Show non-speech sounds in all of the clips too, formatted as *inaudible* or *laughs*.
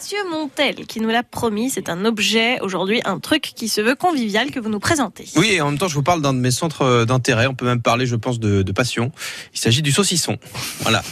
Mathieu Montel qui nous l'a promis. C'est un objet aujourd'hui, un truc qui se veut convivial que vous nous présentez. Oui, en même temps, je vous parle d'un de mes centres d'intérêt. On peut même parler, je pense, de, de passion. Il s'agit du saucisson. Voilà.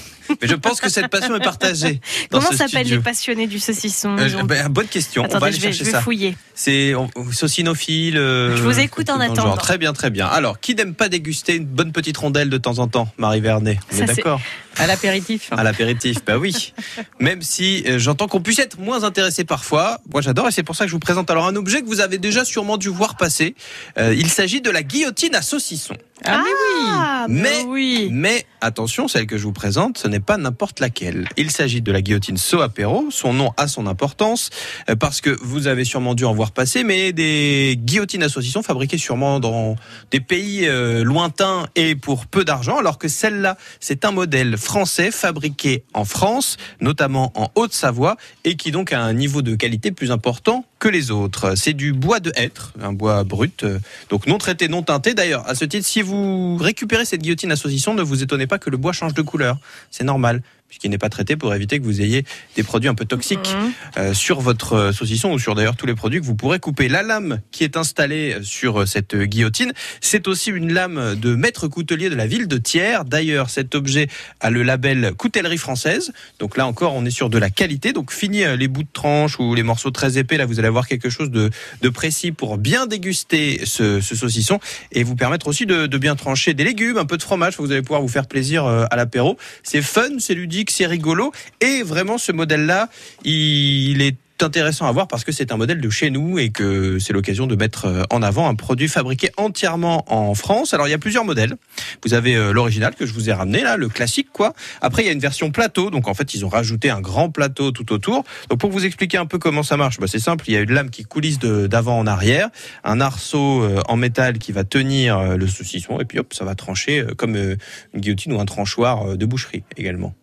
Mais je pense que cette passion est partagée. dans Comment s'appellent les passionnés du saucisson Euh, ben, Bonne question. on va aller je vais, chercher je vais ça. fouiller. C'est saucinophile. euh, Je vous écoute en genre. attendant. Très bien, très bien. Alors, qui n'aime pas déguster une bonne petite rondelle de temps en temps, Marie Vernet? On Ça, est d'accord À l'apéritif. À l'apéritif, bah oui. Même si euh, j'entends qu'on puisse être moins intéressé parfois, moi j'adore et c'est pour ça que je vous présente alors un objet que vous avez déjà sûrement dû voir passer. Il s'agit de la guillotine à saucisson. Ah, mais oui. Ah, Mais- mais oui. Mais attention, celle que je vous présente, ce n'est pas n'importe laquelle. Il s'agit de la guillotine So Apéro. Son nom a son importance euh, parce que vous avez sûrement dû en voir passer, mais des guillotines à saucisson fabriquées sûrement dans des pays euh, lointains et pour peu d'argent, alors que celle-là, c'est un modèle français fabriqué en France, notamment en Haute-Savoie, et qui donc a un niveau de qualité plus important que les autres. C'est du bois de hêtre, un bois brut, euh, donc non traité, non teinté. D'ailleurs, à ce titre, si vous récupérez cette guillotine à saucisson, ne vous étonnez pas que le bois change de couleur. C'est normal, puisqu'il n'est pas traité pour éviter que vous ayez des produits un peu toxiques Mhm. euh, sur votre euh, saucisson ou sur d'ailleurs tous les produits que vous pourrez couper. La lame qui est installée sur euh, cette euh, guillotine, c'est aussi une lame de maître coutelier de la ville de Thiers. D'ailleurs, cet objet a le label coutellerie française. Donc là encore, on est sur de la qualité. Donc fini les bouts de tranche ou les morceaux très épais, là vous allez avoir quelque chose de, de précis pour bien déguster ce, ce saucisson et vous permettre aussi de, de bien trancher des légumes, un peu de fromage. Vous allez pouvoir vous faire plaisir à l'apéro. C'est fun, c'est ludique, c'est rigolo et vraiment ce modèle-là, il est intéressant à voir parce que c'est un modèle de chez nous et que c'est l'occasion de mettre euh, en avant un produit fabriqué entièrement en France. Alors il y a plusieurs modèles. Vous avez euh, l'original que je vous ai ramené là, le classique quoi. Après il y a une version plateau, donc en fait ils ont rajouté un grand plateau tout autour. Donc pour vous expliquer un peu comment ça marche, bah, c'est simple. Il y a une lame qui coulisse d'avant en arrière, un arceau euh, en métal qui va tenir le saucisson et puis hop ça va trancher comme une guillotine ou un tranchoir de boucherie également.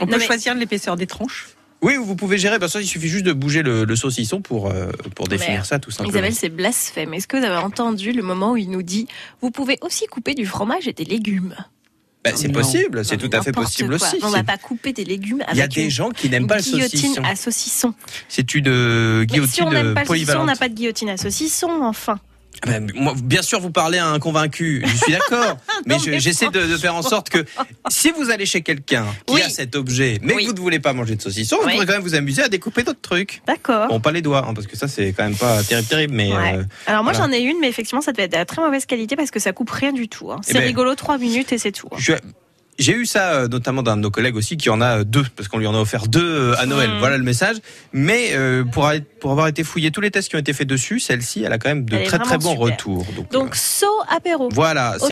On Non, peut mais- choisir l'épaisseur des tranches. Oui, vous pouvez gérer. Bah, ça, il suffit juste de bouger le, le saucisson pour, euh, pour définir Mais, ça, tout simplement. Isabelle, c'est blasphème. Est-ce que vous avez entendu le moment où il nous dit vous pouvez aussi couper du fromage et des légumes Bah, c'est possible, c'est tout mais à fait possible quoi. aussi. On va pas couper des légumes Il y a avec des une gens qui n'aiment pas le guillotine saucisson. à saucisson. C'est une euh, Mais guillotine si on n'aime euh, pas le saucisson, on n'a pas de guillotine à saucisson, enfin. Ah ben, moi, bien sûr, vous parlez à un convaincu. Je suis d'accord. *laughs* mais je- mais j'essaie de, de faire en sorte que si vous allez chez quelqu'un qui Oui. a cet objet, mais Oui. que vous ne voulez pas manger de saucisson, vous pourrez quand même vous amuser à découper d'autres trucs. D'accord. Bon, pas les doigts, hein, parce que ça, c'est quand même pas terrible, terrible. Mais Ouais. euh, Alors moi voilà. j'en ai une, mais effectivement ça devait être de la très mauvaise qualité parce que ça coupe rien du tout. hein. Eh C'est ben, rigolo, trois minutes et c'est tout. hein. je- j'ai eu ça euh, notamment d'un de nos collègues aussi qui en a euh, deux parce qu'on lui en a offert deux euh, à Noël. Mm. Voilà le message. Mais euh, pour, avoir été fouillé tous les tests qui ont été faits dessus, celle-ci, elle a quand même de Elle très très bons super. retours. Donc, Donc euh, saut apéro. voilà.